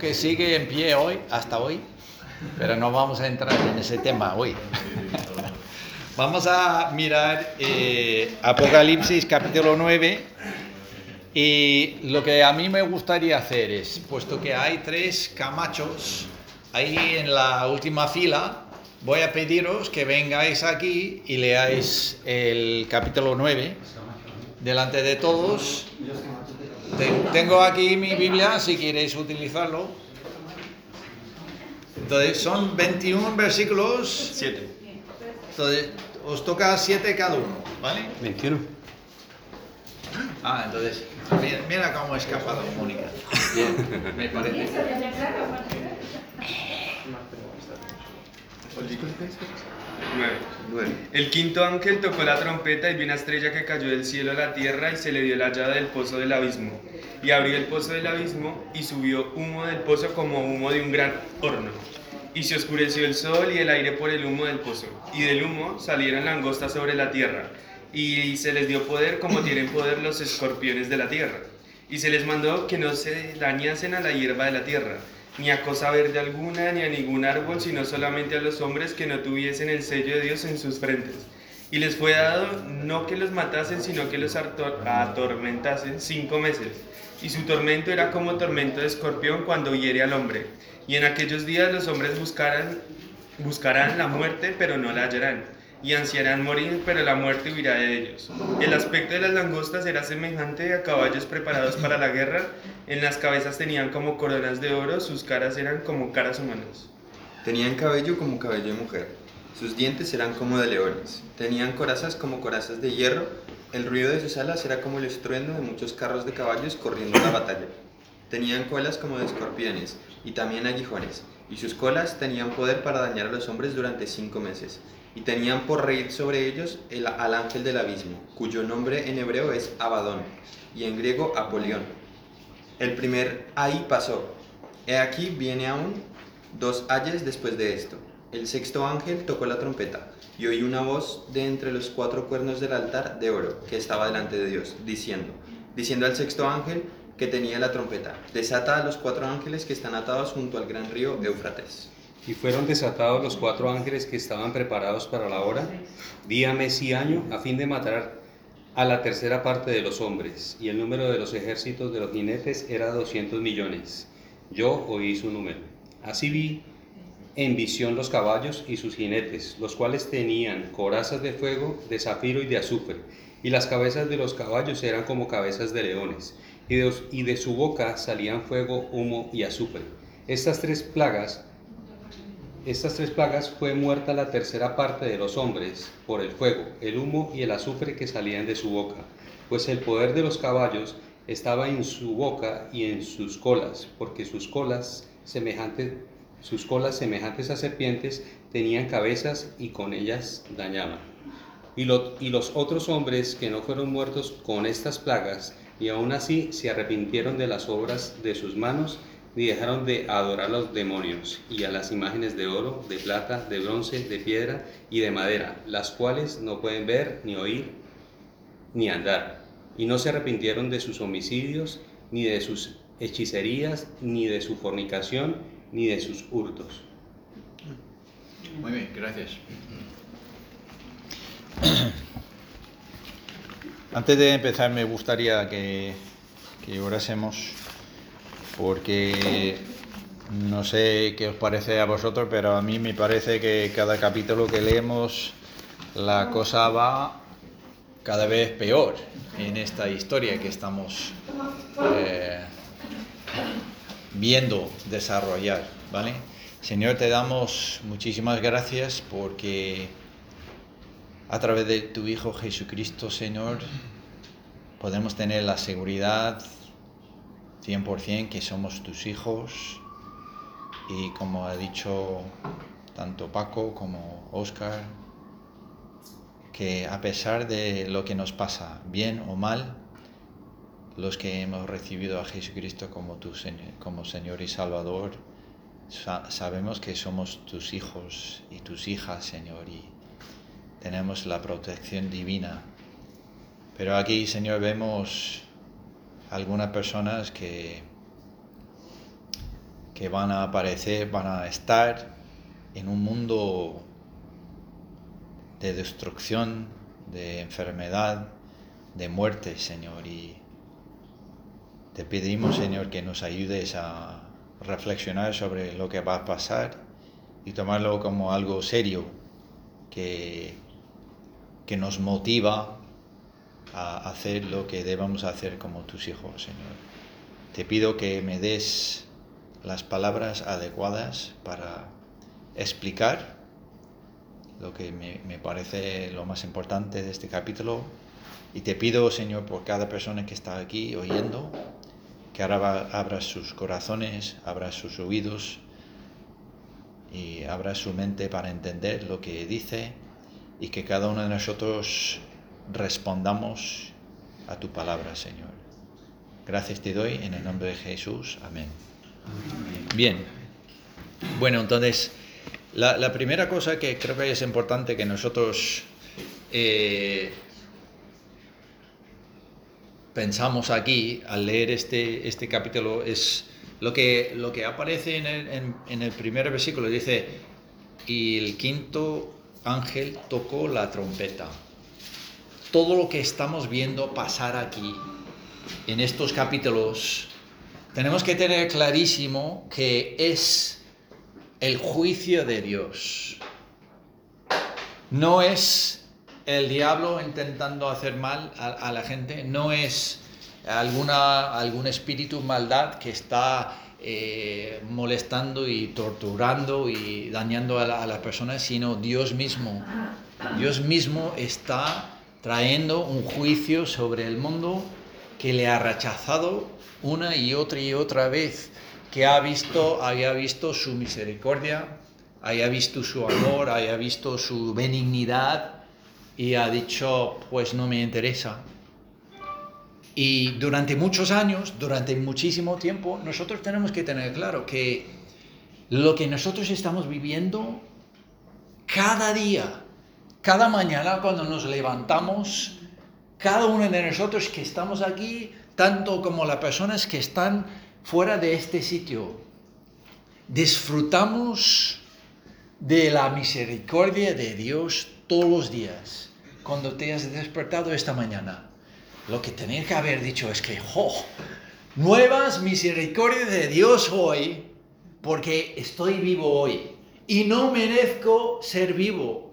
que sigue en pie hoy, hasta hoy, pero no vamos a entrar en ese tema hoy. vamos a mirar eh, Apocalipsis capítulo 9 y lo que a mí me gustaría hacer es, puesto que hay tres camachos ahí en la última fila, voy a pediros que vengáis aquí y leáis el capítulo 9 delante de todos. Tengo aquí mi Biblia si queréis utilizarlo. Entonces son 21 versículos. 7. Entonces os toca 7 cada uno, ¿vale? 21. Ah, entonces mira, mira cómo ha escapado Mónica. Bien, me parece. Nueve. El quinto ángel tocó la trompeta y vi una estrella que cayó del cielo a la tierra y se le dio la llave del pozo del abismo. Y abrió el pozo del abismo y subió humo del pozo como humo de un gran horno. Y se oscureció el sol y el aire por el humo del pozo. Y del humo salieron langostas sobre la tierra. Y se les dio poder como tienen poder los escorpiones de la tierra. Y se les mandó que no se dañasen a la hierba de la tierra ni a cosa verde alguna, ni a ningún árbol, sino solamente a los hombres que no tuviesen el sello de Dios en sus frentes. Y les fue dado no que los matasen, sino que los atormentasen cinco meses. Y su tormento era como tormento de escorpión cuando hiere al hombre. Y en aquellos días los hombres buscarán, buscarán la muerte, pero no la hallarán y ansiarán morir, pero la muerte huirá de ellos. El aspecto de las langostas era semejante a caballos preparados para la guerra, en las cabezas tenían como coronas de oro, sus caras eran como caras humanas. Tenían cabello como cabello de mujer, sus dientes eran como de leones, tenían corazas como corazas de hierro, el ruido de sus alas era como el estruendo de muchos carros de caballos corriendo a la batalla. Tenían colas como de escorpiones y también aguijones, y sus colas tenían poder para dañar a los hombres durante cinco meses y tenían por rey sobre ellos el, al ángel del abismo, cuyo nombre en hebreo es Abadón y en griego Apolión. El primer ahí pasó. He aquí viene aún dos ayes después de esto. El sexto ángel tocó la trompeta y oí una voz de entre los cuatro cuernos del altar de oro que estaba delante de Dios, diciendo, diciendo al sexto ángel que tenía la trompeta, desata a los cuatro ángeles que están atados junto al gran río Éufrates. Y fueron desatados los cuatro ángeles que estaban preparados para la hora, día, mes y año, a fin de matar a la tercera parte de los hombres, y el número de los ejércitos de los jinetes era 200 millones. Yo oí su número. Así vi en visión los caballos y sus jinetes, los cuales tenían corazas de fuego, de zafiro y de azufre, y las cabezas de los caballos eran como cabezas de leones, y de, y de su boca salían fuego, humo y azufre. Estas tres plagas estas tres plagas fue muerta la tercera parte de los hombres por el fuego, el humo y el azufre que salían de su boca, pues el poder de los caballos estaba en su boca y en sus colas, porque sus colas semejantes, sus colas semejantes a serpientes tenían cabezas y con ellas dañaban. Y, los otros hombres que no fueron muertos con estas plagas, y aún así se arrepintieron de las obras de sus manos, ni dejaron de adorar a los demonios y a las imágenes de oro, de plata, de bronce, de piedra y de madera, las cuales no pueden ver, ni oír, ni andar. Y no se arrepintieron de sus homicidios, ni de sus hechicerías, ni de su fornicación, ni de sus hurtos. Muy bien, gracias. Antes de empezar me gustaría que, que orásemos porque no sé qué os parece a vosotros, pero a mí me parece que cada capítulo que leemos la cosa va cada vez peor en esta historia que estamos eh, viendo desarrollar, ¿vale? Señor, te damos muchísimas gracias porque a través de tu Hijo Jesucristo, Señor, podemos tener la seguridad 100% que somos tus hijos y como ha dicho tanto Paco como Oscar, que a pesar de lo que nos pasa, bien o mal, los que hemos recibido a Jesucristo como, tu, como Señor y Salvador, sabemos que somos tus hijos y tus hijas, Señor, y tenemos la protección divina. Pero aquí, Señor, vemos algunas personas que que van a aparecer, van a estar en un mundo de destrucción, de enfermedad, de muerte, Señor. Y te pedimos, Señor, que nos ayudes a reflexionar sobre lo que va a pasar y tomarlo como algo serio que, que nos motiva a hacer lo que debamos hacer como tus hijos, Señor. Te pido que me des las palabras adecuadas para explicar lo que me, me, parece lo más importante de este capítulo. Y te pido, Señor, por cada persona que está aquí oyendo, que ahora abra sus corazones, abra sus oídos y abra su mente para entender lo que dice y que cada uno de nosotros respondamos a tu palabra, Señor. Gracias te doy en el nombre de Jesús. Amén. Bien. Bueno, entonces, la, la primera cosa que creo que es importante que nosotros eh, pensamos aquí al leer este, este capítulo es lo que, lo que aparece en el, en, en el primer versículo. Dice, y el quinto ángel tocó la trompeta. Todo lo que estamos viendo pasar aquí, en estos capítulos, tenemos que tener clarísimo que es el juicio de Dios. No es el diablo intentando hacer mal a, la gente, no es alguna, algún espíritu maldad que está eh, molestando y torturando y dañando a, la, las personas, sino Dios mismo. Dios mismo está trayendo un juicio sobre el mundo que le ha rechazado una y otra y otra vez, que ha visto, haya visto su misericordia, haya visto su amor, haya visto su benignidad y ha dicho, pues no me interesa. Y durante muchos años, durante muchísimo tiempo, nosotros tenemos que tener claro que lo que nosotros estamos viviendo cada día, cada mañana cuando nos levantamos, cada uno de nosotros que estamos aquí, tanto como las personas que están fuera de este sitio, disfrutamos de la misericordia de Dios todos los días, cuando te has despertado esta mañana lo que tenía que haber dicho es que, ¡oh! Nuevas misericordias de Dios hoy, porque estoy vivo hoy y no merezco ser vivo.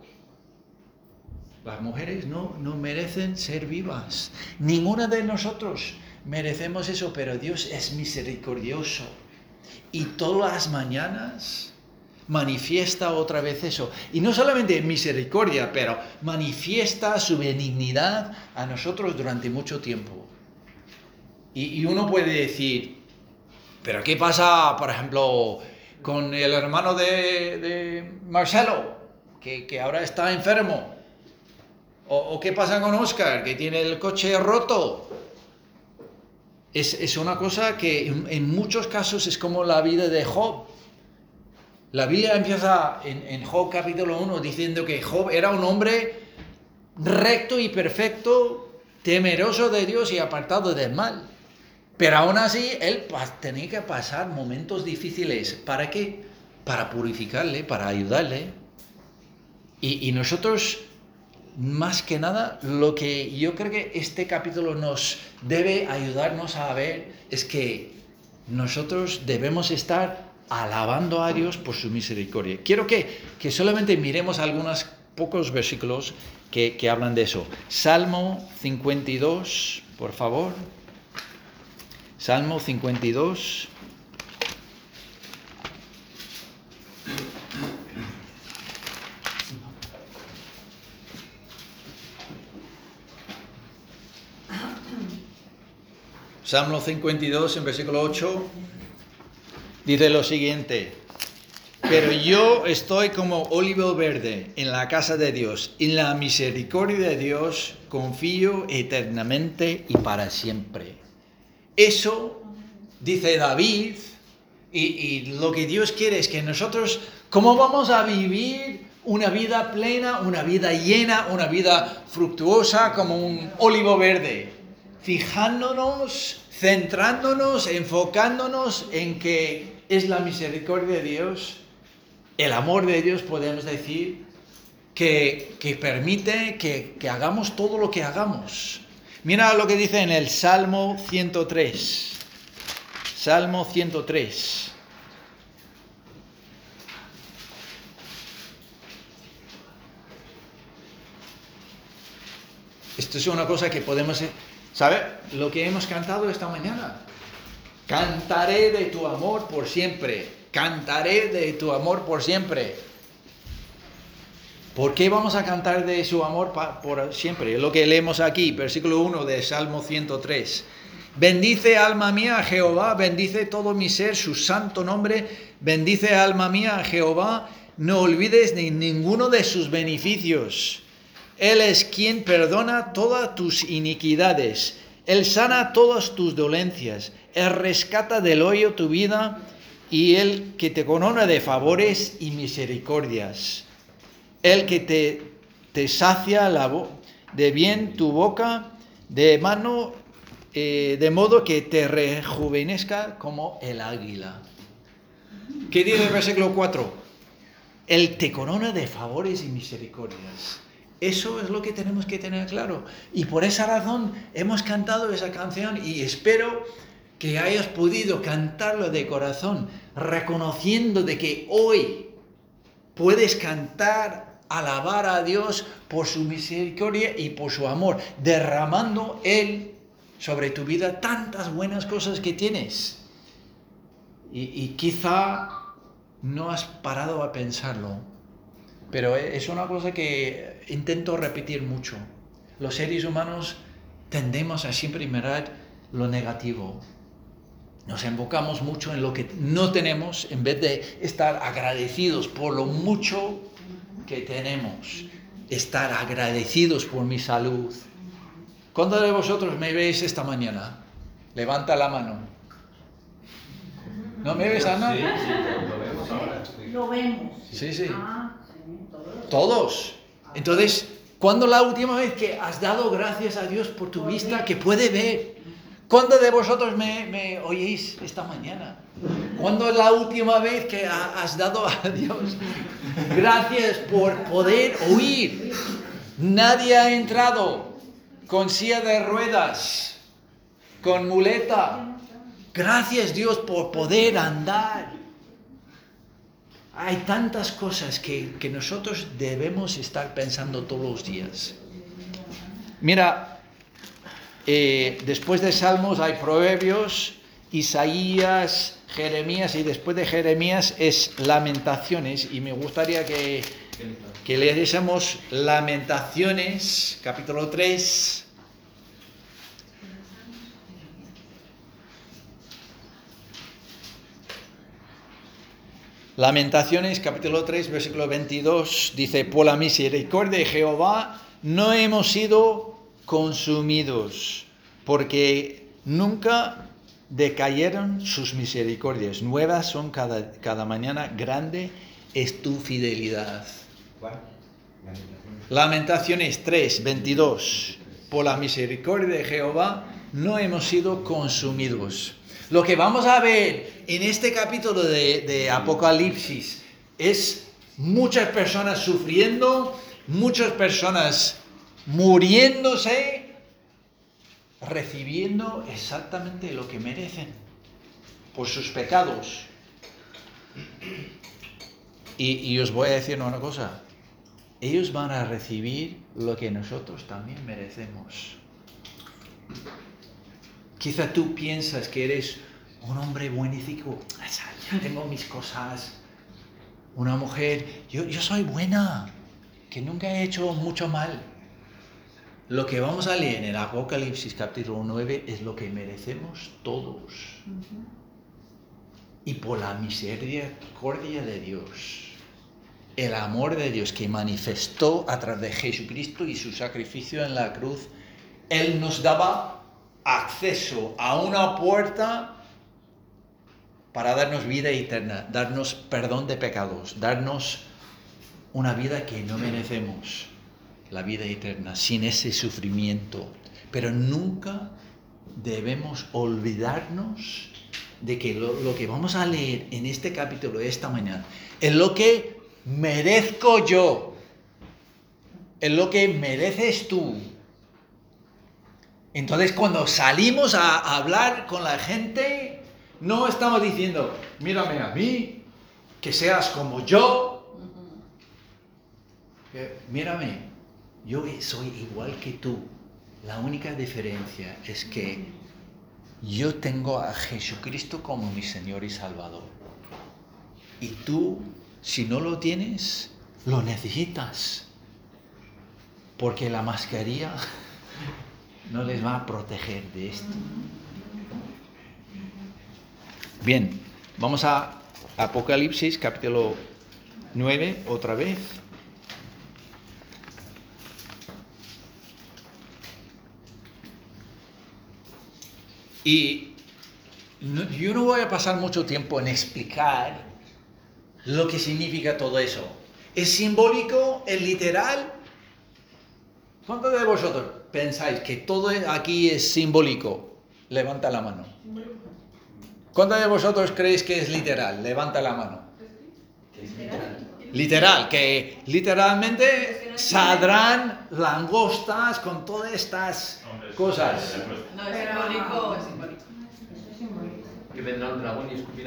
Las mujeres no, no merecen ser vivas. Ninguna de nosotros merecemos eso, pero Dios es misericordioso. Y todas las mañanas manifiesta otra vez eso. Y no solamente misericordia, pero manifiesta su benignidad a nosotros durante mucho tiempo. Y, uno puede decir, pero ¿qué pasa, por ejemplo, con el hermano de, de Marcelo, que, que, ahora está enfermo? O, ¿O, qué pasa con Oscar, que tiene el coche roto? Es, es una cosa que en, muchos casos es como la vida de Job la Biblia empieza en, en, Job capítulo 1 diciendo que Job era un hombre recto y perfecto, temeroso de Dios y apartado del mal. Pero aún así, él tenía que pasar momentos difíciles. ¿Para qué? Para purificarle, para ayudarle. Y, y nosotros, más que nada, lo que yo creo que este capítulo nos debe ayudarnos a ver es que nosotros debemos estar alabando a Dios por su misericordia. Quiero que, que solamente miremos algunos pocos versículos que, que hablan de eso. Salmo 52, por favor. Salmo 52. Salmo 52 en versículo 8 dice lo siguiente, pero yo estoy como olivo verde en la casa de Dios, en la misericordia de Dios confío eternamente y para siempre. Eso dice David, y, y lo que Dios quiere es que nosotros, ¿cómo vamos a vivir una vida plena, una vida llena, una vida fructuosa como un olivo verde? Fijándonos, centrándonos, enfocándonos en que es la misericordia de Dios, el amor de Dios, podemos decir, que, que permite que, que hagamos todo lo que hagamos. Mira lo que dice en el Salmo 103. Salmo 103. Esto es una cosa que podemos... ¿Sabe? Lo que hemos cantado esta mañana. Cantaré de tu amor por siempre. Cantaré de tu amor por siempre. ¿Por qué vamos a cantar de su amor por siempre? Es lo que leemos aquí, versículo 1 de Salmo 103. Bendice alma mía a Jehová, bendice todo mi ser su santo nombre, bendice alma mía a Jehová, no olvides ni ninguno de sus beneficios. Él es quien perdona todas tus iniquidades, Él sana todas tus dolencias, Él rescata del hoyo tu vida y Él que te corona de favores y misericordias. Él que te, te sacia la de bien tu boca, de mano, eh, de modo que te rejuvenezca como el águila. ¿Qué dice el versículo 4? Él te corona de favores y misericordias. Eso es lo que tenemos que tener claro. Y por esa razón hemos cantado esa canción y espero que hayas podido cantarlo de corazón, reconociendo de que hoy puedes cantar, alabar a Dios por su misericordia y por su amor, derramando Él sobre tu vida tantas buenas cosas que tienes. Y, y quizá no has parado a pensarlo, pero es una cosa que intento repetir mucho. Los seres humanos tendemos a siempre mirar lo negativo. Nos enfocamos mucho en lo que no tenemos en vez de estar agradecidos por lo mucho que tenemos. Estar agradecidos por mi salud. ¿Cuántos de vosotros me veis esta mañana? Levanta la mano. ¿No me ves, Ana? Sí, sí, lo vemos ahora. Lo vemos. Sí, sí. Ah, sí, todos. Entonces, ¿cuándo la última vez que has dado gracias a Dios por tu vista que puede ver? ¿Cuándo de vosotros me, me oís esta mañana? ¿Cuándo es la última vez que ha- has dado a Dios gracias por poder oír? Nadie ha entrado con silla de ruedas, con muleta. Gracias Dios por poder andar. Hay tantas cosas que, que nosotros debemos estar pensando todos los días. Mira, eh, después de Salmos hay Proverbios, Isaías, Jeremías y después de Jeremías es Lamentaciones y me gustaría que, que leyésemos Lamentaciones, capítulo 3. Lamentaciones capítulo 3 versículo 22 dice, por la misericordia de Jehová no hemos sido consumidos, porque nunca decayeron sus misericordias. Nuevas son cada, cada mañana, grande es tu fidelidad. Lamentaciones 3, 22. Por la misericordia de Jehová no hemos sido consumidos. Lo que vamos a ver en este capítulo de, Apocalipsis es muchas personas sufriendo, muchas personas muriéndose, recibiendo exactamente lo que merecen por sus pecados. Y os voy a decir una cosa, ellos van a recibir lo que nosotros también merecemos. Quizá tú piensas que eres un hombre buenífico, ya tengo mis cosas, una mujer, yo, yo soy buena, que nunca he hecho mucho mal. Lo que vamos a leer en el Apocalipsis capítulo 9 es lo que merecemos todos. Y por la misericordia de Dios, el amor de Dios que manifestó a través de Jesucristo y su sacrificio en la cruz, Él nos daba acceso a una puerta para darnos vida eterna, darnos perdón de pecados, darnos una vida que no merecemos, la vida eterna, sin ese sufrimiento. Pero nunca debemos olvidarnos de que lo, que vamos a leer en este capítulo esta mañana es lo que merezco yo, es lo que mereces tú. Entonces cuando salimos a hablar con la gente, no estamos diciendo, mírame a mí, que seas como yo. Que, mírame, yo soy igual que tú. La única diferencia es que yo tengo a Jesucristo como mi Señor y Salvador. Y tú, si no lo tienes, lo necesitas. Porque la mascarilla no les va a proteger de esto. Bien, vamos a Apocalipsis capítulo 9 otra vez. Y yo no voy a pasar mucho tiempo en explicar lo que significa todo eso. ¿Es simbólico? ¿Es literal? ¿Cuántos de vosotros pensáis que todo aquí es simbólico? Levanta la mano. ¿Cuántos de vosotros creéis que es literal? Levanta la mano. Literal, que literalmente saldrán langostas con todas estas cosas. No, es simbólico.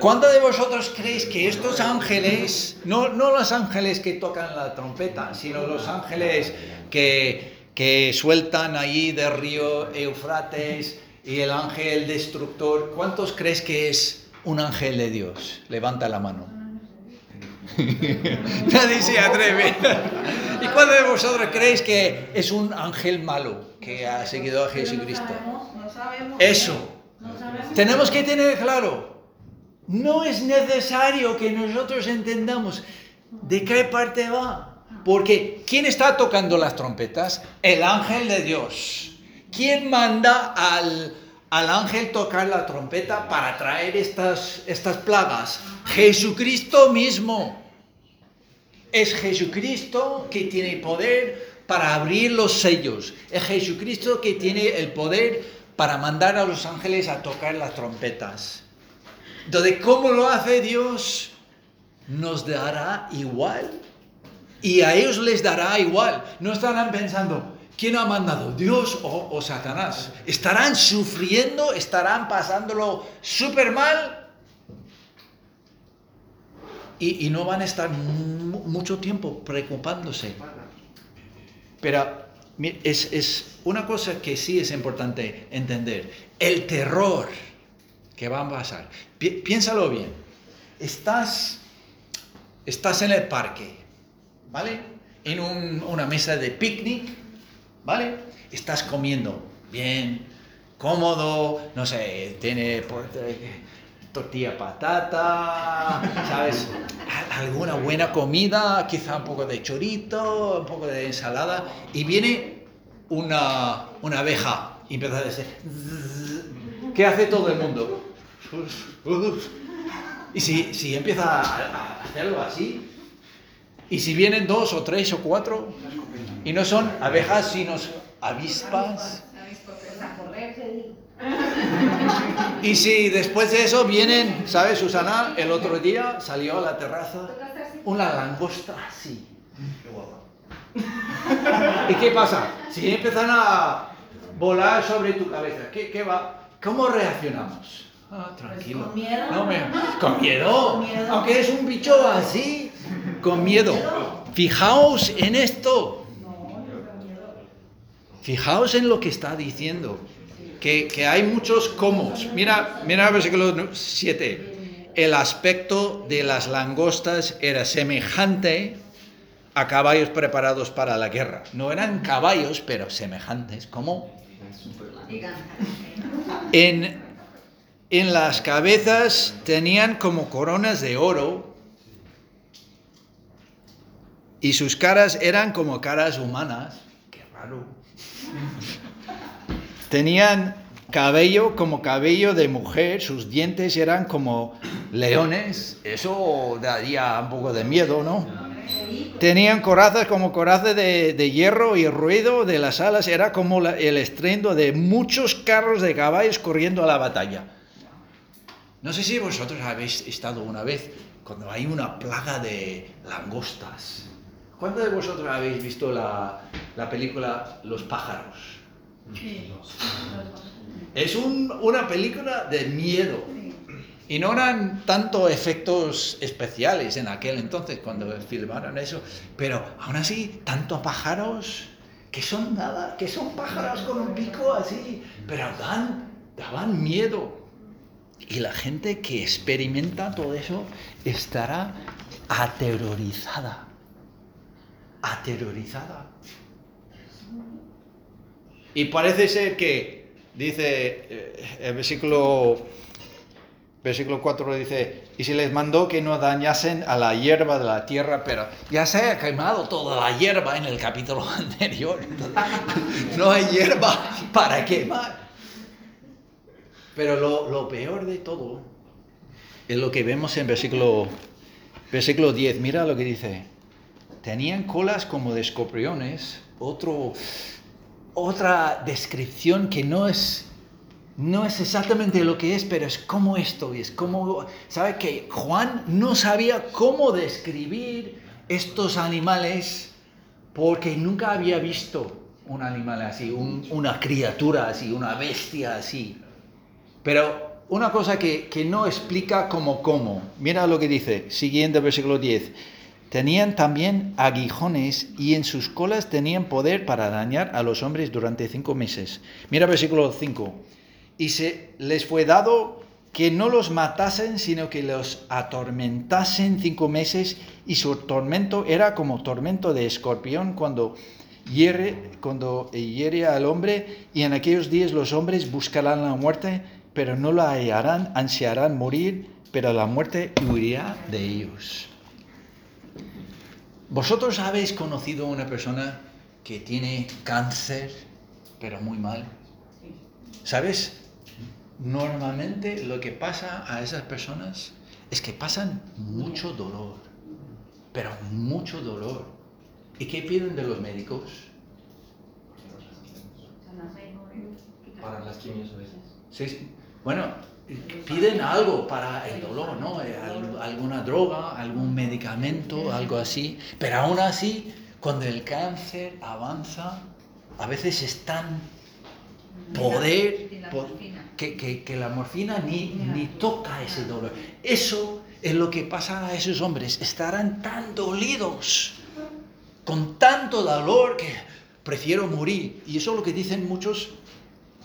¿Cuántos de vosotros creéis que estos ángeles, no, no los ángeles que tocan la trompeta, sino los ángeles que, que sueltan ahí del río Eufrates y el ángel destructor, ¿cuántos crees que es un ángel de Dios? Levanta la mano. Nadie se atreve. ¿Y cuántos de vosotros creéis que es un ángel malo que ha seguido a Jesucristo? Eso. Tenemos que tener claro, no es necesario que nosotros entendamos de qué parte va. Porque ¿quién está tocando las trompetas? El ángel de Dios. ¿Quién manda al, al ángel tocar la trompeta para traer estas, estas plagas? Jesucristo mismo. Es Jesucristo que tiene poder para abrir los sellos. Es Jesucristo que tiene el poder para mandar a los ángeles a tocar las trompetas. Entonces, ¿cómo lo hace Dios? Nos dará igual. Y a ellos les dará igual. No estarán pensando, ¿quién ha mandado? ¿Dios o, Satanás? Estarán sufriendo, estarán pasándolo súper mal y, no van a estar mu- mucho tiempo preocupándose. Pero es, una cosa que sí es importante entender. El terror que va a pasar. Pi- piénsalo bien. Estás, estás en el parque, ¿vale? En un- una mesa de picnic, ¿vale? Estás comiendo bien, cómodo, no sé, tiene por- eh, tortilla patata, ¿sabes? Al- Alguna buena comida, quizá un poco de chorito, un poco de ensalada, y viene una, una abeja y empieza a decir. ¿qué hace todo el mundo? Y si, si empieza a, a hacerlo así, y si vienen dos o tres o cuatro, y no son abejas, sino avispas, Pues y si después de eso vienen, ¿sabes, Susana? El otro día salió a la terraza una langosta así. ¿Y qué pasa? Si empiezan a volar sobre tu cabeza, ¿qué, qué va? ¿Cómo reaccionamos? Ah, tranquilo. con miedo. No, me- con miedo. Con miedo. Aunque es un bicho así, con miedo. Fijaos en esto. Fijaos en lo que está diciendo. Que, que hay muchos comos. Mira, mira el versículo 7. El aspecto de las langostas era semejante a caballos preparados para la guerra. No eran caballos, pero semejantes. ¿Cómo? En, en las cabezas tenían como coronas de oro y sus caras eran como caras humanas. Qué raro. Tenían cabello como cabello de mujer, sus dientes eran como leones. Eso daría un poco de miedo, ¿no? Tenían corazas como corazas de, de hierro y el ruido de las alas era como la- el estruendo de muchos carros de caballos corriendo a la batalla. No sé si vosotros habéis estado una vez cuando hay una plaga de langostas. ¿Cuántos de vosotros habéis visto la, la película Los pájaros? Es un- una película de miedo. Y no eran tanto efectos especiales en aquel entonces cuando filmaron eso, pero aún así, tanto pájaros que son nada, que son pájaros con un pico así, pero dan, daban miedo. Y la gente que experimenta todo eso estará aterrorizada. Aterrorizada. Y parece ser que, dice eh, el versículo, versículo 4, dice, y se les mandó que no dañasen a la hierba de la tierra, pero ya se ha quemado toda la hierba en el capítulo anterior. no hay hierba para quemar. Pero lo, lo peor de todo es lo que vemos en versículo, versículo 10. Mira lo que dice. Tenían colas como de escorpiones. Otra descripción que no es, no es exactamente lo que es, pero es como esto. y Es como, ¿sabe que Juan no sabía cómo describir estos animales porque nunca había visto un animal así, un- una criatura así, una bestia así. Pero una cosa que, que no explica como cómo. Mira lo que dice, siguiente versículo 10. Tenían también aguijones y en sus colas tenían poder para dañar a los hombres durante cinco meses. Mira versículo 5. Y se les fue dado que no los matasen, sino que los atormentasen cinco meses, y su tormento era como tormento de escorpión cuando hiere, cuando hiere al hombre, y en aquellos días los hombres buscarán la muerte, pero no la hallarán, ansiarán morir, pero la muerte huirá de ellos. ¿Vosotros habéis conocido a una persona que tiene cáncer, pero muy mal? ¿Sabes? Normalmente lo que pasa a esas personas es que pasan mucho dolor, pero mucho dolor. ¿Y qué piden de los médicos? Para las quimios a veces. Sí. Bueno, piden algo para el dolor, ¿no? Eh, al- Alguna droga, algún medicamento, algo así. Pero aún así, cuando el cáncer avanza, a veces es tan poder que, que- que la morfina ni, ni toca ese dolor. Eso es lo que pasa a esos hombres. Estarán tan dolidos, con tanto dolor que prefiero morir. Y eso es lo que dicen muchos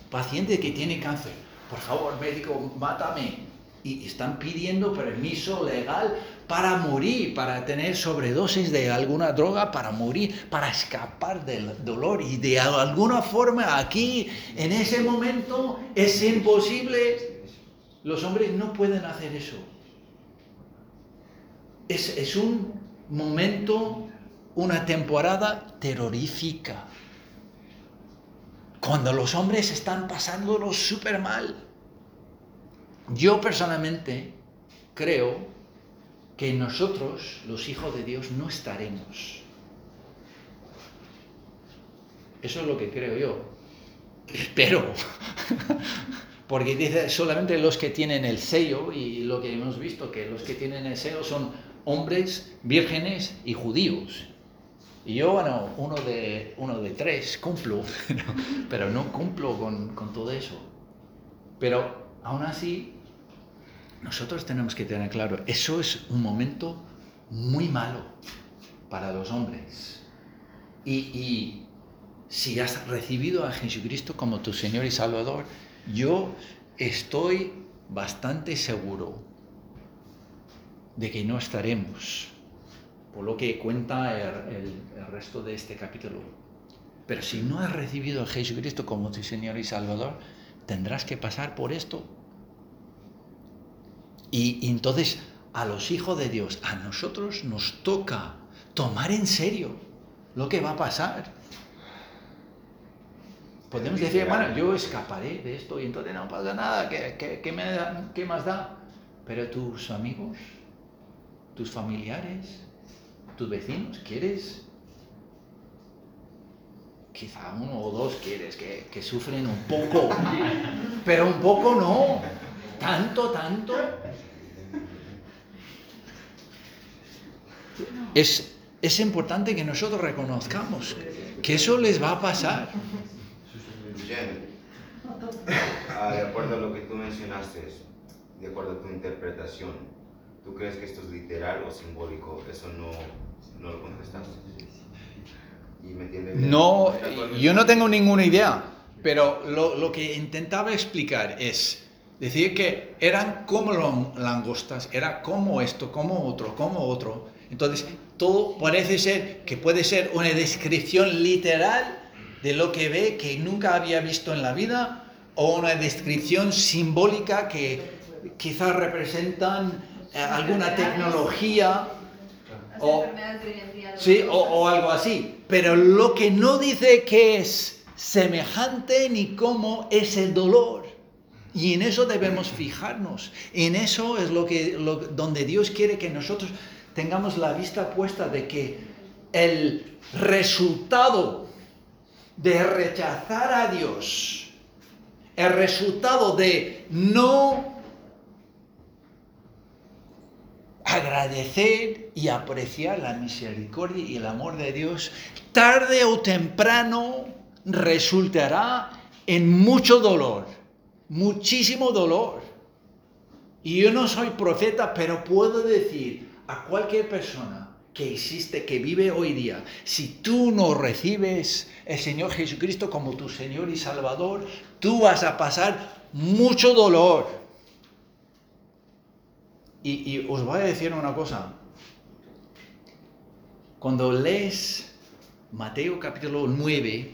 pacientes que tienen cáncer. Por favor, médico, mátame. Y están pidiendo permiso legal para morir, para tener sobredosis de alguna droga, para morir, para escapar del dolor. Y de alguna forma aquí, en ese momento, es imposible. Los hombres no pueden hacer eso. Es, es un momento, una temporada terrorífica cuando los hombres están pasándolo súper mal. Yo personalmente creo que nosotros, los hijos de Dios, no estaremos. Eso es lo que creo yo. Espero. Porque dice solamente los que tienen el sello, y lo que hemos visto, que los que tienen el sello son hombres vírgenes y judíos. Y yo, bueno, uno de, uno de tres cumplo, pero no cumplo con, con todo eso. Pero aún así, nosotros tenemos que tener claro, eso es un momento muy malo para los hombres. Y, y si has recibido a Jesucristo como tu Señor y Salvador, yo estoy bastante seguro de que no estaremos por lo que cuenta el, el- el resto de este capítulo. Pero si no has recibido a Jesucristo como tu Señor y Salvador, tendrás que pasar por esto. Y, y entonces a los hijos de Dios, a nosotros nos toca tomar en serio lo que va a pasar. Podemos decir, bueno, yo escaparé de esto y entonces no pasa nada, ¿qué, qué- qué me qué más da? Pero tus amigos, tus familiares, tus vecinos, ¿quieres? Quizá uno o dos quieres que, que sufren un poco, pero un poco no. tanto, tanto. Es, es importante que nosotros reconozcamos que eso les va a pasar. Ah, de acuerdo a lo que tú mencionaste, de acuerdo a tu interpretación, ¿tú crees que esto es literal o simbólico? Eso no, no lo contestaste. ¿Y me acuerdo? yo no tengo ninguna idea, pero lo, que intentaba explicar es decir que eran como langostas, era como esto, como otro, como otro. Entonces, todo parece ser que puede ser una descripción literal de lo que ve que nunca había visto en la vida o una descripción simbólica que quizás representan eh, alguna tecnología Las O- enfermedades de hoy en día. Sí, o, o algo así. Pero lo que no dice que es semejante ni cómo es el dolor. Y en eso debemos fijarnos. En eso es lo que, lo- donde Dios quiere que nosotros tengamos la vista puesta de que el resultado de rechazar a Dios, el resultado de no agradecer y apreciar la misericordia y el amor de Dios, tarde o temprano resultará en mucho dolor, muchísimo dolor. Y yo no soy profeta, pero puedo decir a cualquier persona que existe, que vive hoy día, si tú no recibes el Señor Jesucristo como tu Señor y Salvador, tú vas a pasar mucho dolor. Y, os voy a decir una cosa. Cuando lees Mateo capítulo 9,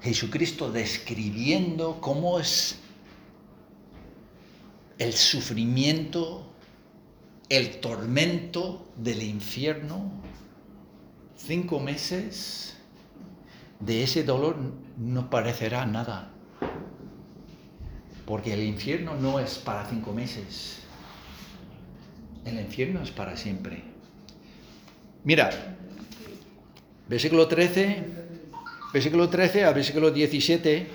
Jesucristo describiendo cómo es el sufrimiento, el tormento del infierno, cinco meses de ese dolor no parecerá nada. Porque el infierno no es para cinco meses. El infierno es para siempre. Mira, versículo 13, versículo 13 a versículo 17,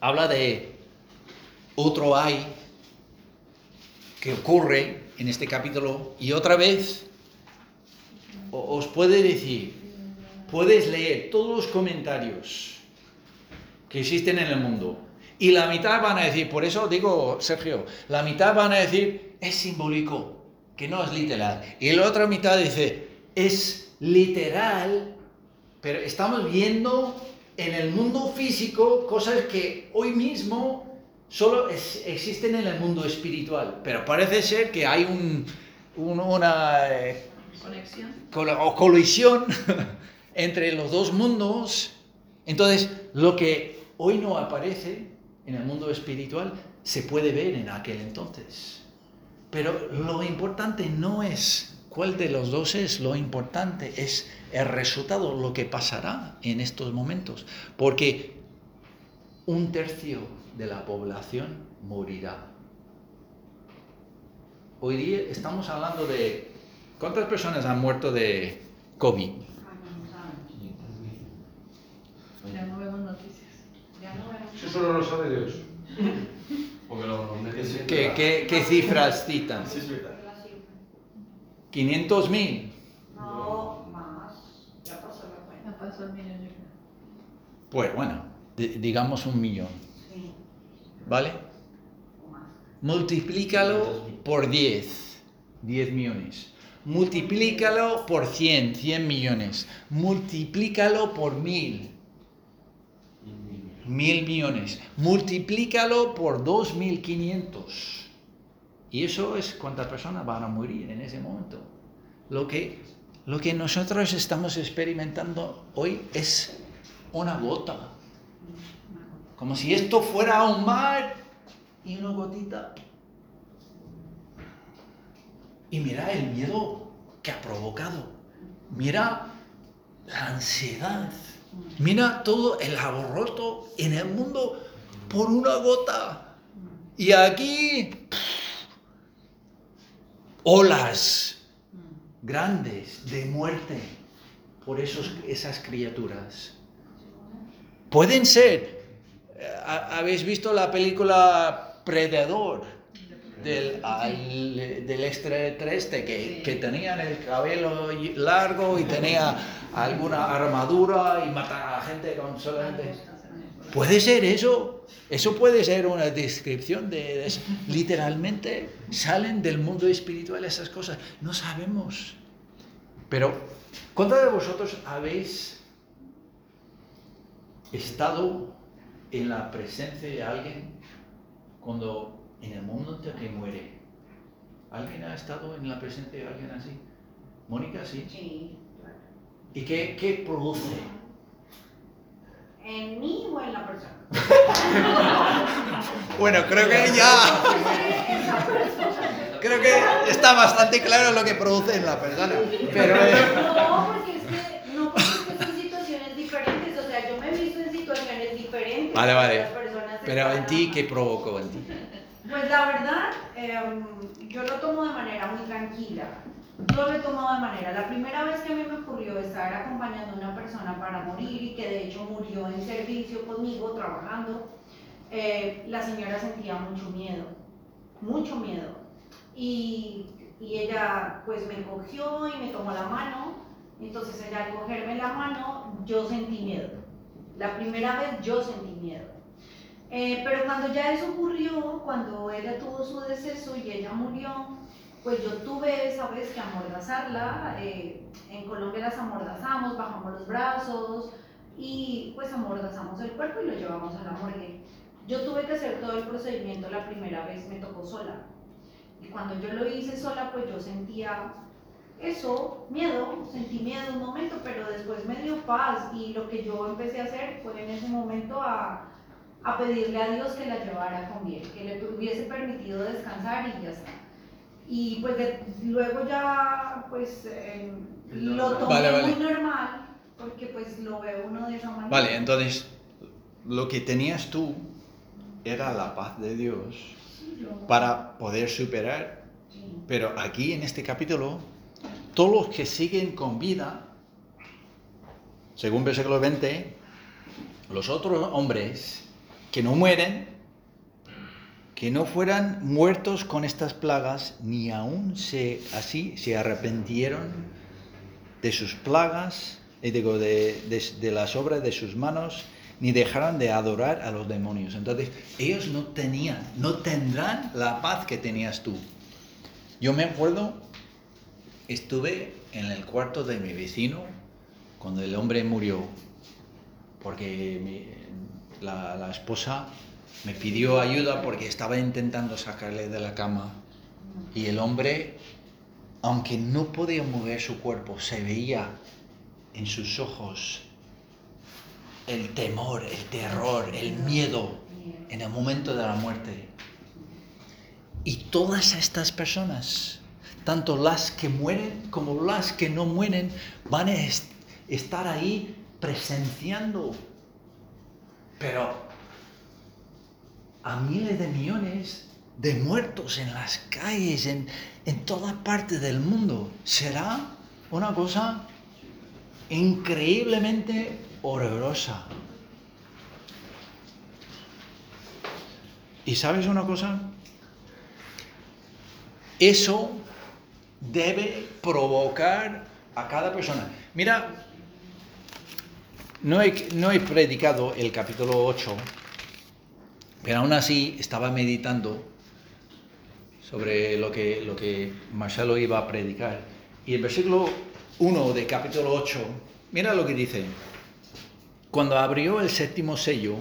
habla de otro ay que ocurre en este capítulo y otra vez os puede decir, puedes leer todos los comentarios que existen en el mundo y la mitad van a decir, por eso digo, Sergio, la mitad van a decir, es simbólico, que no es literal. Y la otra mitad dice, es literal, pero estamos viendo en el mundo físico cosas que hoy mismo solo es- existen en el mundo espiritual. Pero parece ser que hay un, un- una eh, Conexión. col- o colisión entre los dos mundos. Entonces, lo que hoy no aparece en el mundo espiritual se puede ver en aquel entonces. Pero lo importante no es cuál de los dos es, lo importante es el resultado, lo que pasará en estos momentos. Porque un tercio de la población morirá. Hoy día estamos hablando de cuántas personas han muerto de COVID. Ya no vemos noticias. Ya no vemos. Eso solo lo sabe Dios. Porque ¿Qué, qué, qué cifras citan? Sí, es verdad. 500 mil. No, más. Ya pasó la cuenta. Ya pasó el millón. Pues bueno, di- digamos un millón. ¿Vale? Multiplícalo por 10, 10 millones. Multiplícalo por 100, 100 millones. Multiplícalo por 1000, mil millones. Multiplícalo por 2500. Y eso es cuántas personas van a morir en ese momento. Lo que, lo que nosotros estamos experimentando hoy es una gota. Como si esto fuera un mar y una gotita. Y mira el miedo que ha provocado. Mira la ansiedad. Mira todo el alboroto en el mundo por una gota. Y aquí olas grandes de muerte por esos, esas criaturas. Pueden ser. eh, ha- ¿Habéis visto la película predador del, al- del extraterrestre que, que tenía el cabello largo y tenía alguna armadura y mataba a la gente con solamente... ¿Puede ser eso? Eso puede ser una descripción de, de eso. Literalmente salen del mundo espiritual esas cosas. No sabemos. Pero, ¿cuántos de vosotros habéis estado en la presencia de alguien cuando en el momento que muere? ¿Alguien ha estado en la presencia de alguien así? Mónica, sí. Sí, claro. ¿Y qué, qué produce? ¿En mí o en la persona? Bueno, creo que ya... Creo que está bastante claro lo que produce en la persona. Pero... eh, No, porque es que, no, porque es que son situaciones diferentes. O sea, yo me he visto en situaciones diferentes. Vale, vale. Las personas Pero en ti, ¿qué provocó en ti? La verdad, em, yo lo tomo de manera muy tranquila. Yo lo he tomado de manera. La primera vez que a mí me ocurrió estar acompañando a una persona para morir y que de hecho murió en servicio conmigo, trabajando, eh, la señora sentía mucho miedo, mucho miedo. Y, y ella pues me cogió y me tomó la mano. Entonces ella al cogerme la mano, yo sentí miedo. La primera vez yo sentí miedo. Eh, pero cuando ya eso ocurrió, cuando ella tuvo su deceso y ella murió, pues yo tuve esa vez que amordazarla. eh, en Colombia las amordazamos, bajamos los brazos y pues amordazamos el cuerpo y lo llevamos a la morgue. Yo tuve que hacer todo el procedimiento la primera vez, me tocó sola. Y cuando yo lo hice sola, pues yo sentía eso, miedo, sentí miedo un momento, pero después me dio paz y lo que yo empecé a hacer fue en ese momento a, a pedirle a Dios que la llevara con bien, que le hubiese permitido descansar y ya está. Y pues de- luego ya pues eh, lo tomé Vale, vale. muy normal, porque pues lo veo uno de esa manera. Vale, entonces, lo que tenías tú era la paz de Dios para poder superar. sí. Pero aquí en este capítulo, todos los que siguen con vida, según versículo 20, los otros hombres que no mueren, que no fueran muertos con estas plagas, ni aún se, así se arrepentieron de sus plagas, y digo, de, de- de las obras de sus manos, ni dejaron de adorar a los demonios. Entonces, ellos no tenían, no tendrán la paz que tenías tú. Yo me acuerdo, estuve en el cuarto de mi vecino cuando el hombre murió, porque la, esposa me pidió ayuda porque estaba intentando sacarle de la cama y el hombre, aunque no podía mover su cuerpo, se veía en sus ojos el temor, el terror, el miedo en el momento de la muerte. Y todas estas personas, tanto las que mueren como las que no mueren, van a est- estar ahí presenciando. Pero a miles de millones de muertos en las calles, en, en toda parte del mundo, será una cosa increíblemente horrorosa. ¿Y sabes una cosa? Eso debe provocar a cada persona. Mira, no he, no he predicado el capítulo 8, pero aún así estaba meditando sobre lo que, lo que Marcelo iba a predicar. Y el versículo 1 de capítulo 8, mira lo que dice. Cuando abrió el séptimo sello,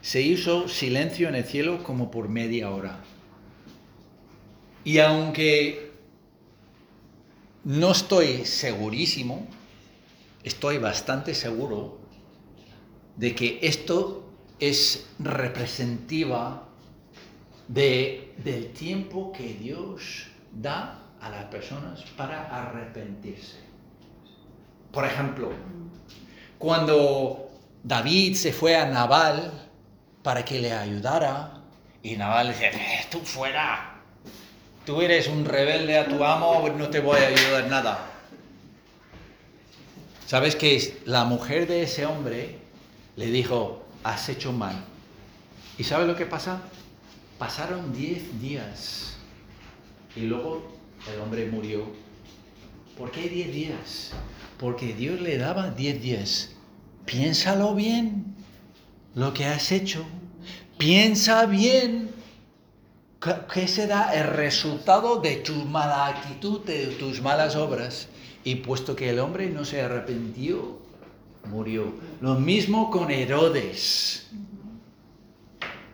se hizo silencio en el cielo como por media hora. Y aunque no estoy segurísimo, estoy bastante seguro de que esto es representativa de, del tiempo que Dios da a las personas para arrepentirse. Por ejemplo, cuando David se fue a Nabal para que le ayudara, y Nabal decía, "Eh, tú fuera, tú eres un rebelde a tu amo, no te voy a ayudar nada. ¿Sabes que la mujer de ese hombre le dijo, has hecho mal? ¿Y sabes lo que pasa? pasaron diez días y luego el hombre murió. ¿Por qué diez días? Porque Dios le daba diez días. Piénsalo bien lo que has hecho. Piensa bien qué será el resultado de tu mala actitud, de tus malas obras. Y puesto que el hombre no se arrepintió, murió. Lo mismo con Herodes.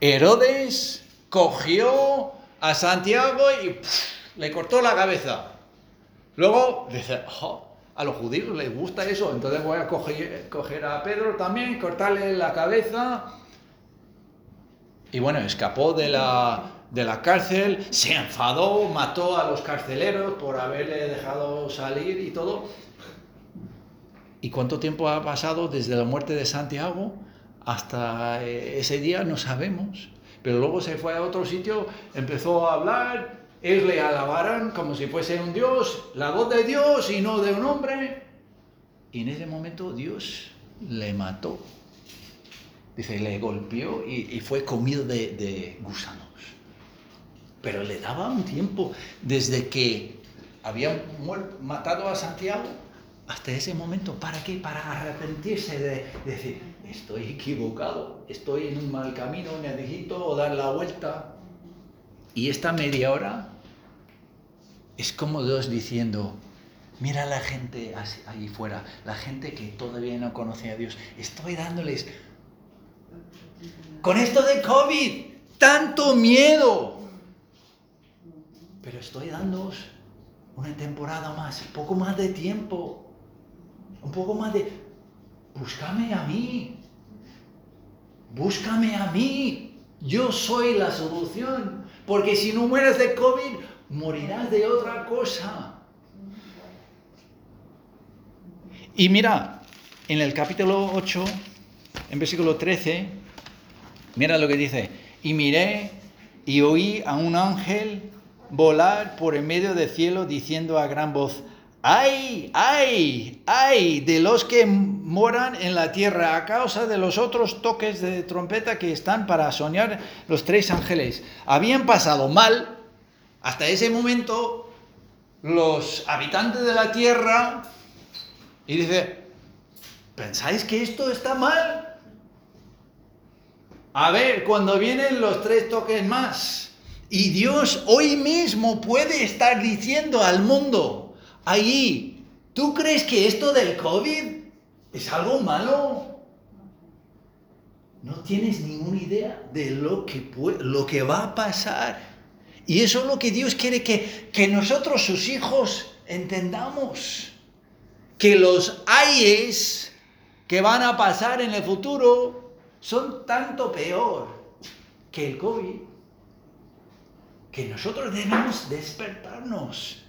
Herodes cogió a Santiago y le cortó la cabeza. Luego dice, "Jo, a los judíos les gusta eso, entonces voy a coger, coger a Pedro también, cortarle la cabeza. Y bueno, escapó de la, de la cárcel, se enfadó, mató a los carceleros por haberle dejado salir y todo. ¿Y cuánto tiempo ha pasado desde la muerte de Santiago hasta eh, ese día? No sabemos. Pero luego se fue a otro sitio, empezó a hablar, ellos le alabaran como si fuese un Dios, la voz de Dios y no de un hombre. Y en ese momento Dios le mató. Dice, le golpeó y, fue comido de, gusanos. Pero le daba un tiempo desde que habían matado a Santiago hasta ese momento. ¿Para qué? Para arrepentirse de, de decir, estoy equivocado, estoy en un mal camino, necesito dar la vuelta. Y esta media hora es como Dios diciendo, mira la gente allí fuera, la gente que todavía no conoce a Dios, estoy dándoles, con esto de COVID, tanto miedo, pero estoy dándoos una temporada más, poco más de tiempo, un poco más de, búscame a mí, búscame a mí, yo soy la solución, porque si no mueres de COVID, morirás de otra cosa. Y mira, en el capítulo 8, en versículo 13, mira lo que dice, y miré y oí a un ángel volar por en medio del cielo diciendo a gran voz, ay, ay, ay de los que moran en la tierra a causa de los otros toques de trompeta que están para soñar los tres ángeles. Habían pasado mal hasta ese momento los habitantes de la tierra y dice, ¿pensáis que esto está mal? A ver, cuando vienen los tres toques más, y Dios hoy mismo puede estar diciendo al mundo, allí, ¿tú crees que esto del COVID es algo malo? No tienes ninguna idea de lo que, lo que va a pasar. Y eso es lo que Dios quiere que, que nosotros, sus hijos, entendamos. Que los ayes que van a pasar en el futuro son tanto peor que el COVID, que nosotros debemos despertarnos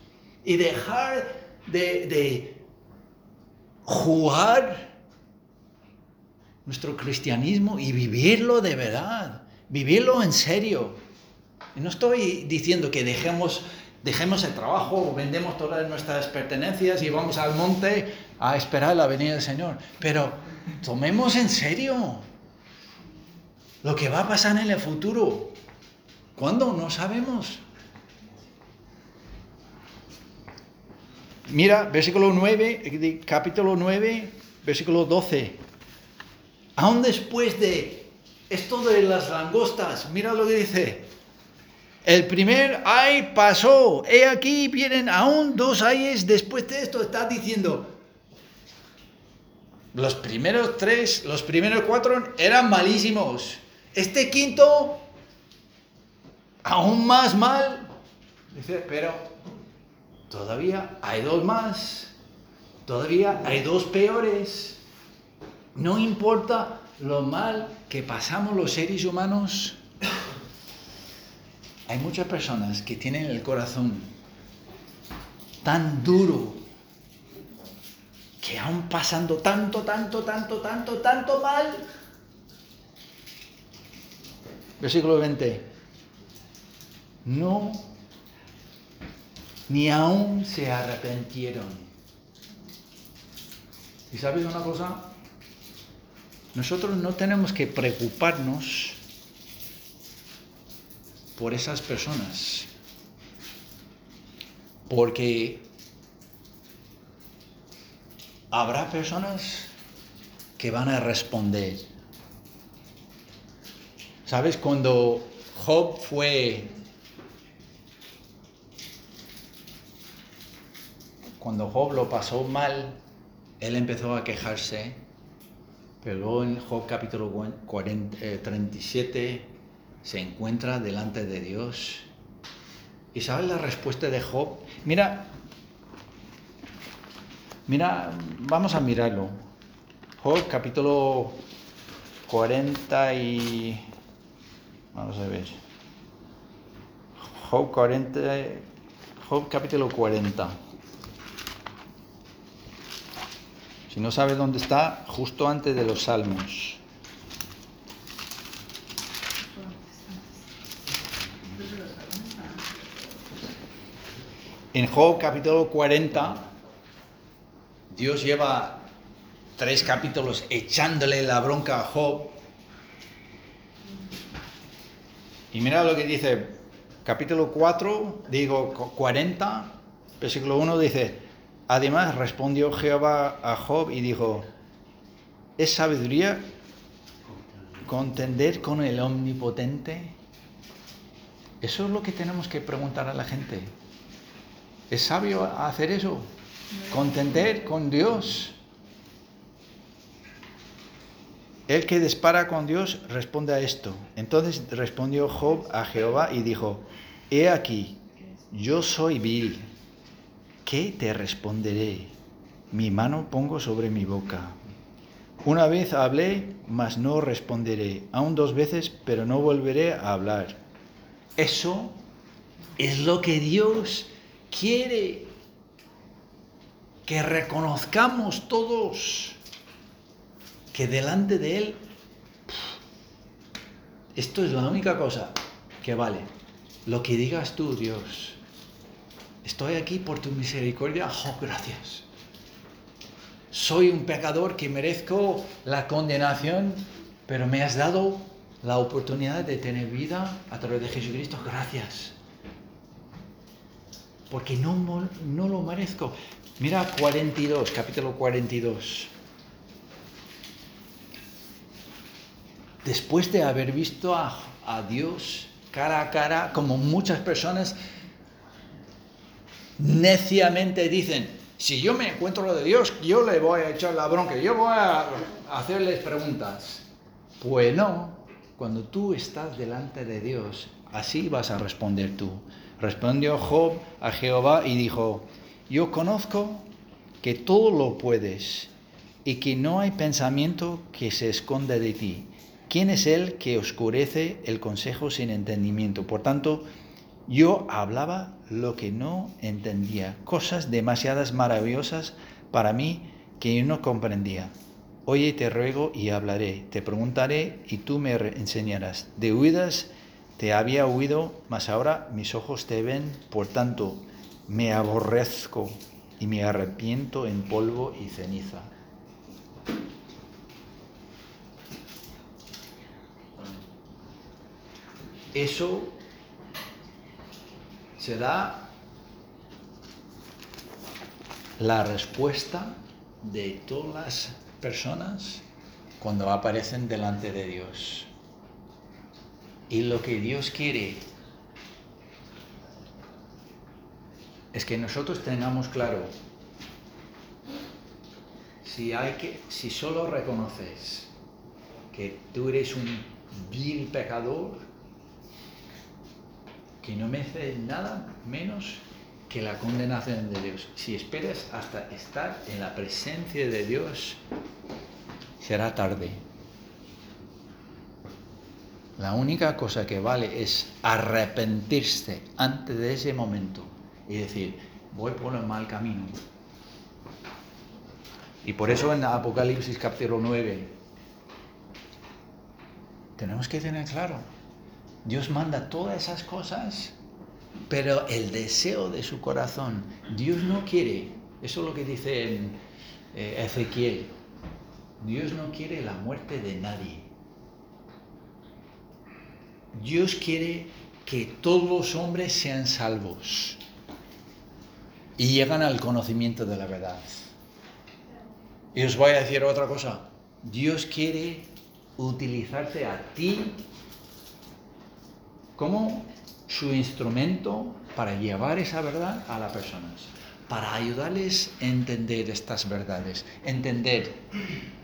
y dejar de, jugar nuestro cristianismo y vivirlo de verdad, vivirlo en serio. No estoy diciendo que dejemos, dejemos el trabajo, vendemos todas nuestras pertenencias y vamos al monte a esperar la venida del Señor, pero tomemos en serio lo que va a pasar en el futuro. ¿Cuándo? No sabemos. Mira, versículo 9, de capítulo 9, versículo 12. Aún después de esto de las langostas, mira lo que dice. El primer ay pasó, he aquí vienen aún dos ayes después de esto, está diciendo. Los primeros tres, los primeros cuatro eran malísimos. Este quinto, aún más mal. Dice, pero todavía hay dos más. Todavía hay dos peores. No importa lo mal que pasamos los seres humanos. Hay muchas personas que tienen el corazón tan duro que aún pasando tanto, tanto, tanto, tanto, tanto mal. Versículo 20. No, ni aún se arrepintieron. ¿Y sabes una cosa? Nosotros no tenemos que preocuparnos por esas personas. Porque habrá personas que van a responder. ¿Sabes? Cuando Job fue... Cuando Job lo pasó mal, él empezó a quejarse, pero luego en Job capítulo 40, eh, 37 se encuentra delante de Dios. ¿Y sabes la respuesta de Job? Mira, mira, vamos a mirarlo. Job capítulo 40 y... Vamos a ver. Job 40, Job capítulo 40. Si no sabe dónde está, justo antes de los salmos. En Job capítulo 40, Dios lleva tres capítulos echándole la bronca a Job. Y mira lo que dice, capítulo 4, digo 40, versículo 1 dice, además respondió Jehová a Job y dijo, ¿es sabiduría contender con el omnipotente? Eso es lo que tenemos que preguntar a la gente. ¿Es sabio hacer eso? Contender con Dios. El que dispara con Dios responde a esto. Entonces respondió Job a Jehová y dijo, He aquí, yo soy vil. ¿Qué te responderé? Mi mano pongo sobre mi boca. Una vez hablé, mas no responderé. Aún dos veces, pero no volveré a hablar. Eso es lo que Dios quiere que reconozcamos todos que delante de Él esto es la única cosa que vale. Lo que digas tú, Dios. Estoy aquí por tu misericordia. Oh, gracias. Soy un pecador que merezco la condenación, pero me has dado la oportunidad de tener vida a través de Jesucristo. Gracias porque no, no lo merezco. Mira 42, capítulo 42. Después de haber visto a, a Dios cara a cara, como muchas personas neciamente dicen, si yo me encuentro lo de Dios, yo le voy a echar la bronca, yo voy a hacerles preguntas. Pues no, cuando tú estás delante de Dios, así vas a responder tú. Respondió Job a Jehová y dijo, yo conozco que todo lo puedes y que no hay pensamiento que se esconda de ti. ¿Quién es el que oscurece el consejo sin entendimiento? Por tanto, yo hablaba lo que no entendía, cosas demasiadas maravillosas para mí que yo no comprendía. Oye, te ruego y hablaré, te preguntaré y tú me enseñarás. De huidas te había oído, mas ahora mis ojos te ven, por tanto me aborrezco y me arrepiento en polvo y ceniza. Eso será la respuesta de todas las personas cuando aparecen delante de Dios. Y lo que Dios quiere es que nosotros tengamos claro si hay que si solo reconoces que tú eres un vil pecador que no merece nada menos que la condenación de Dios. Si esperas hasta estar en la presencia de Dios, será tarde. La única cosa que vale es arrepentirse antes de ese momento y decir, voy por el mal camino. Y por eso en Apocalipsis capítulo 9 tenemos que tener claro, Dios manda todas esas cosas, pero el deseo de su corazón, Dios no quiere, eso es lo que dice eh, Ezequiel, Dios no quiere la muerte de nadie. Dios quiere que todos los hombres sean salvos y llegan al conocimiento de la verdad. Y os voy a decir otra cosa. Dios quiere utilizarte a ti como su instrumento para llevar esa verdad a las personas, para ayudarles a entender estas verdades, entender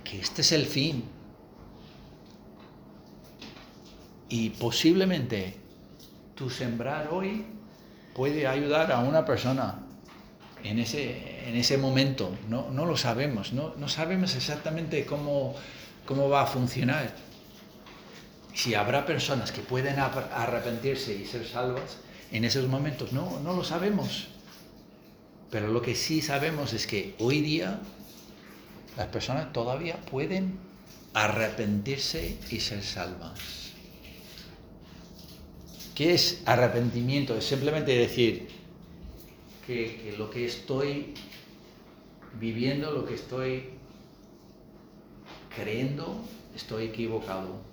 que este es el fin. Y posiblemente tu sembrar hoy puede ayudar a una persona en ese, en ese momento. No, no lo sabemos, no, no sabemos exactamente cómo, cómo va a funcionar. Si habrá personas que pueden arrepentirse y ser salvas en esos momentos, no, no lo sabemos. Pero lo que sí sabemos es que hoy día las personas todavía pueden arrepentirse y ser salvas. ¿Qué es arrepentimiento? Es simplemente decir que, que lo que estoy viviendo, lo que estoy creyendo, estoy equivocado.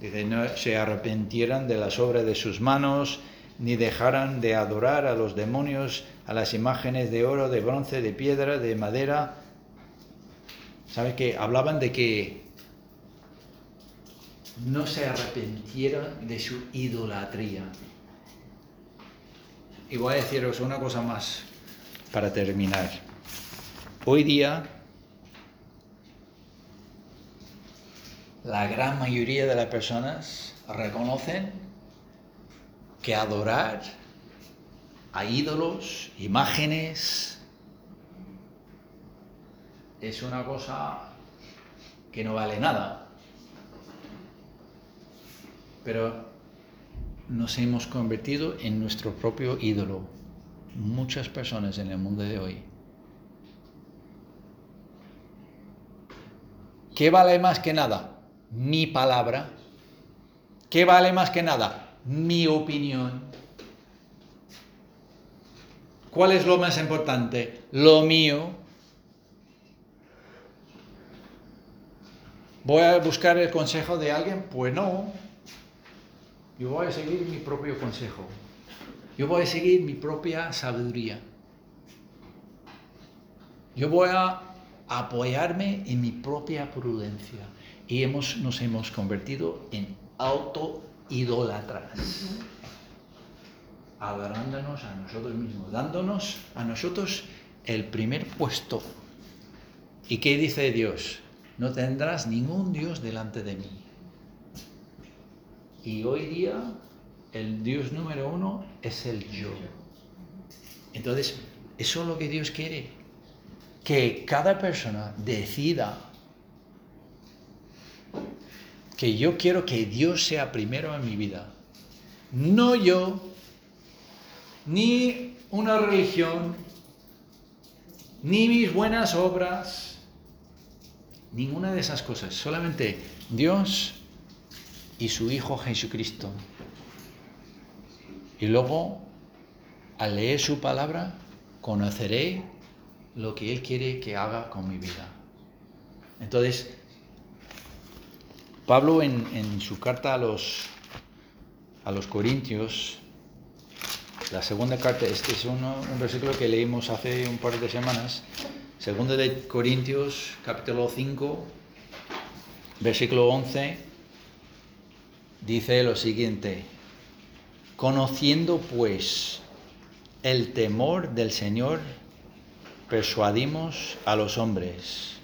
Dice, no se arrepintieran de las obras de sus manos, ni dejaran de adorar a los demonios, a las imágenes de oro, de bronce, de piedra, de madera. ¿Sabe que hablaban de que no se arrepintieran de su idolatría? Y voy a deciros una cosa más para terminar. Hoy día la gran mayoría de las personas reconocen que adorar a ídolos, imágenes, es una cosa que no vale nada. Pero nos hemos convertido en nuestro propio ídolo. Muchas personas en el mundo de hoy. ¿Qué vale más que nada? Mi palabra. ¿Qué vale más que nada? Mi opinión. ¿Cuál es lo más importante? Lo mío. ¿Voy a buscar el consejo de alguien? Pues no. Yo voy a seguir mi propio consejo. Yo voy a seguir mi propia sabiduría. Yo voy a apoyarme en mi propia prudencia. Y hemos, nos hemos convertido en autoidólatras. Adorándonos a nosotros mismos, dándonos a nosotros el primer puesto. ¿Y qué dice Dios? No tendrás ningún Dios delante de mí. Y hoy día el Dios número uno es el yo. Entonces, eso es lo que Dios quiere. Que cada persona decida que yo quiero que Dios sea primero en mi vida. No yo, ni una religión, ni mis buenas obras, ninguna de esas cosas. Solamente Dios y su Hijo Jesucristo. Y luego, al leer su palabra, conoceré lo que Él quiere que haga con mi vida. Entonces, Pablo en, su carta a los, a los Corintios, la segunda carta, este es un versículo que leímos hace un par de semanas, segundo de Corintios, capítulo 5, versículo 11, dice lo siguiente, conociendo pues el temor del Señor, persuadimos a los hombres.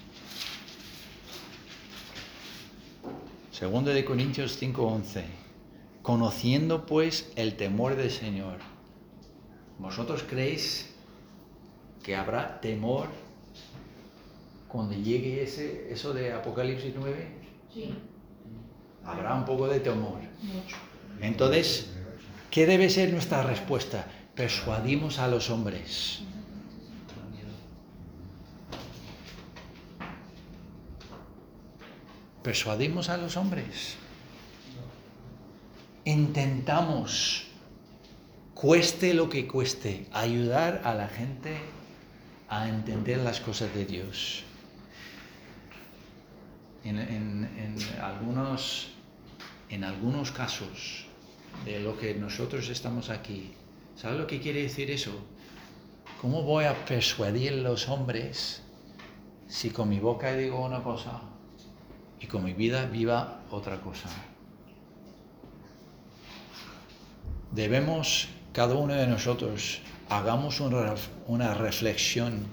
Segundo de Corintios 5:11, conociendo pues el temor del Señor. ¿Vosotros creéis que habrá temor cuando llegue ese, eso de Apocalipsis 9? Sí habrá un poco de temor. Entonces, ¿qué debe ser nuestra respuesta? Persuadimos a los hombres. Persuadimos a los hombres. Intentamos, cueste lo que cueste, ayudar a la gente a entender las cosas de Dios. En, algunos en algunos casos de lo que nosotros estamos aquí. ¿Sabes lo que quiere decir eso? ¿Cómo voy a persuadir a los hombres si con mi boca digo una cosa y con mi vida viva otra cosa? Debemos, cada uno de nosotros, hagamos una, reflexión,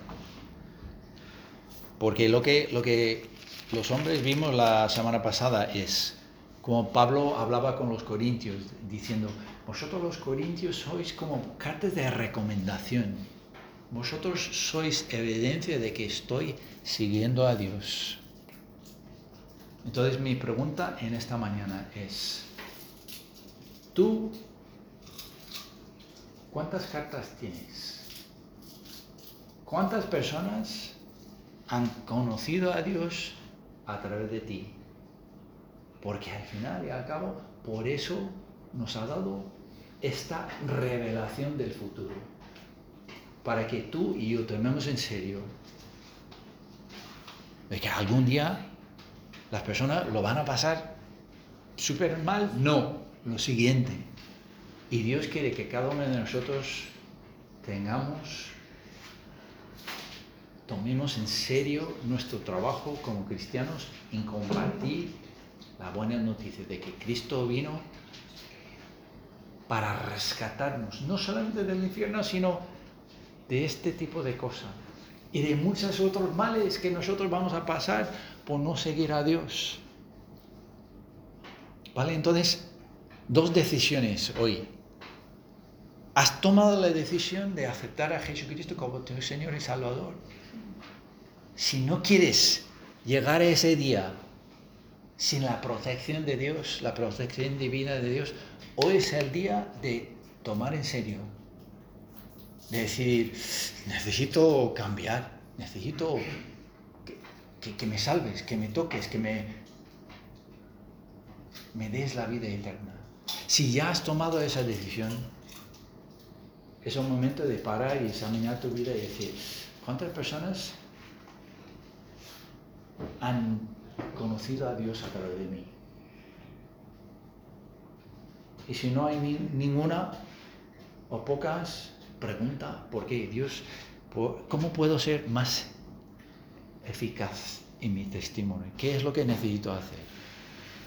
porque lo que, lo que los hombres vimos la semana pasada es, como Pablo hablaba con los corintios, diciendo, vosotros los corintios sois como cartas de recomendación, vosotros sois evidencia de que estoy siguiendo a Dios. Entonces mi pregunta en esta mañana es, ¿tú cuántas cartas tienes? ¿Cuántas personas han conocido a Dios a través de ti? Porque al final y al cabo, por eso nos ha dado esta revelación del futuro. Para que tú y yo tomemos en serio de que algún día las personas lo van a pasar súper mal. No, lo siguiente. Y Dios quiere que cada uno de nosotros tengamos, tomemos en serio nuestro trabajo como cristianos en compartir la buena noticia de que Cristo vino para rescatarnos, no solamente del infierno, sino de este tipo de cosas y de muchos otros males que nosotros vamos a pasar por no seguir a Dios. ¿Vale? Entonces, dos decisiones hoy. ¿Has tomado la decisión de aceptar a Jesucristo como tu Señor y Salvador? Si no quieres llegar a ese día sin la protección de Dios, la protección divina de Dios, hoy es el día de tomar en serio, de decir, necesito cambiar, necesito que, me salves, que me toques, que me, me des la vida eterna. Si ya has tomado esa decisión, es un momento de parar y examinar tu vida y decir, ¿cuántas personas han conocido a Dios a través de mí? Y si no hay ni, ninguna o pocas, pregunta, ¿por qué Dios? ¿Cómo puedo ser más eficaz en mi testimonio? ¿Qué es lo que necesito hacer?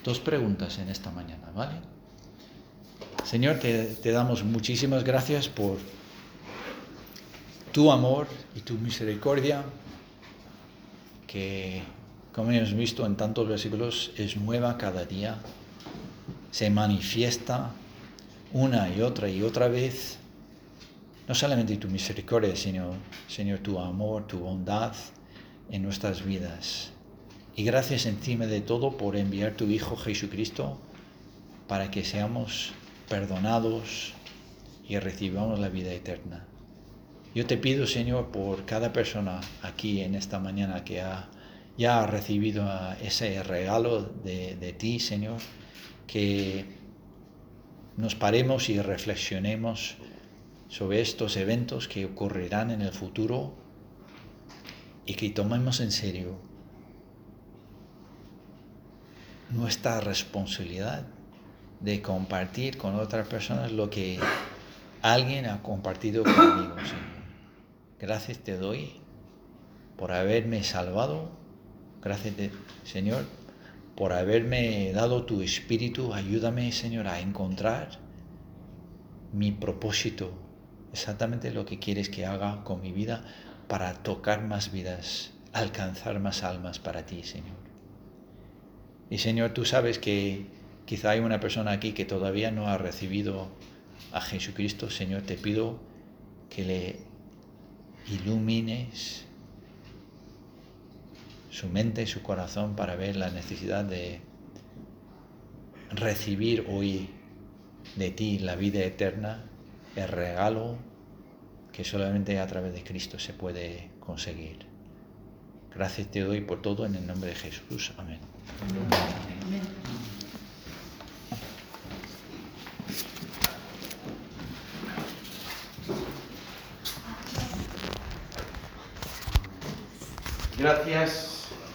Dos preguntas en esta mañana, ¿vale? Señor, te, te damos muchísimas gracias por tu amor y tu misericordia, que, como hemos visto en tantos versículos, es nueva cada día, se manifiesta una y otra y otra vez no solamente tu misericordia, sino, Señor, tu amor, tu bondad en nuestras vidas. Y gracias encima de todo por enviar tu Hijo Jesucristo para que seamos perdonados y recibamos la vida eterna. Yo te pido, Señor, por cada persona aquí en esta mañana que ha, ya ha recibido ese regalo de, de ti, Señor, que nos paremos y reflexionemos sobre estos eventos que ocurrirán en el futuro y que tomemos en serio nuestra responsabilidad de compartir con otras personas lo que alguien ha compartido conmigo, Señor. Gracias te doy por haberme salvado. Gracias, Señor, por haberme dado tu espíritu. Ayúdame, Señor, a encontrar mi propósito exactamente lo que quieres que haga con mi vida para tocar más vidas, alcanzar más almas para ti, Señor. Y Señor, tú sabes que quizá hay una persona aquí que todavía no ha recibido a Jesucristo. Señor, te pido que le ilumines su mente y su corazón para ver la necesidad de recibir hoy de ti la vida eterna el regalo que solamente a través de Cristo se puede conseguir. Gracias te doy por todo en el nombre de Jesús. Amén. Gracias.